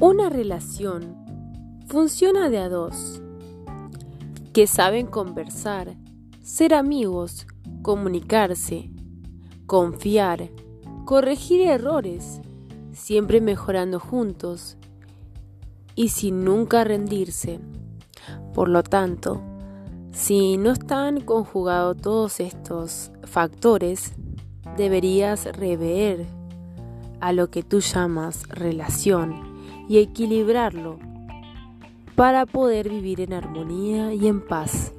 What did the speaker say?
Una relación funciona de a dos, que saben conversar, ser amigos, comunicarse, confiar, corregir errores, siempre mejorando juntos y sin nunca rendirse. Por lo tanto, si no están conjugados todos estos factores, deberías rever a lo que tú llamas relación y equilibrarlo para poder vivir en armonía y en paz.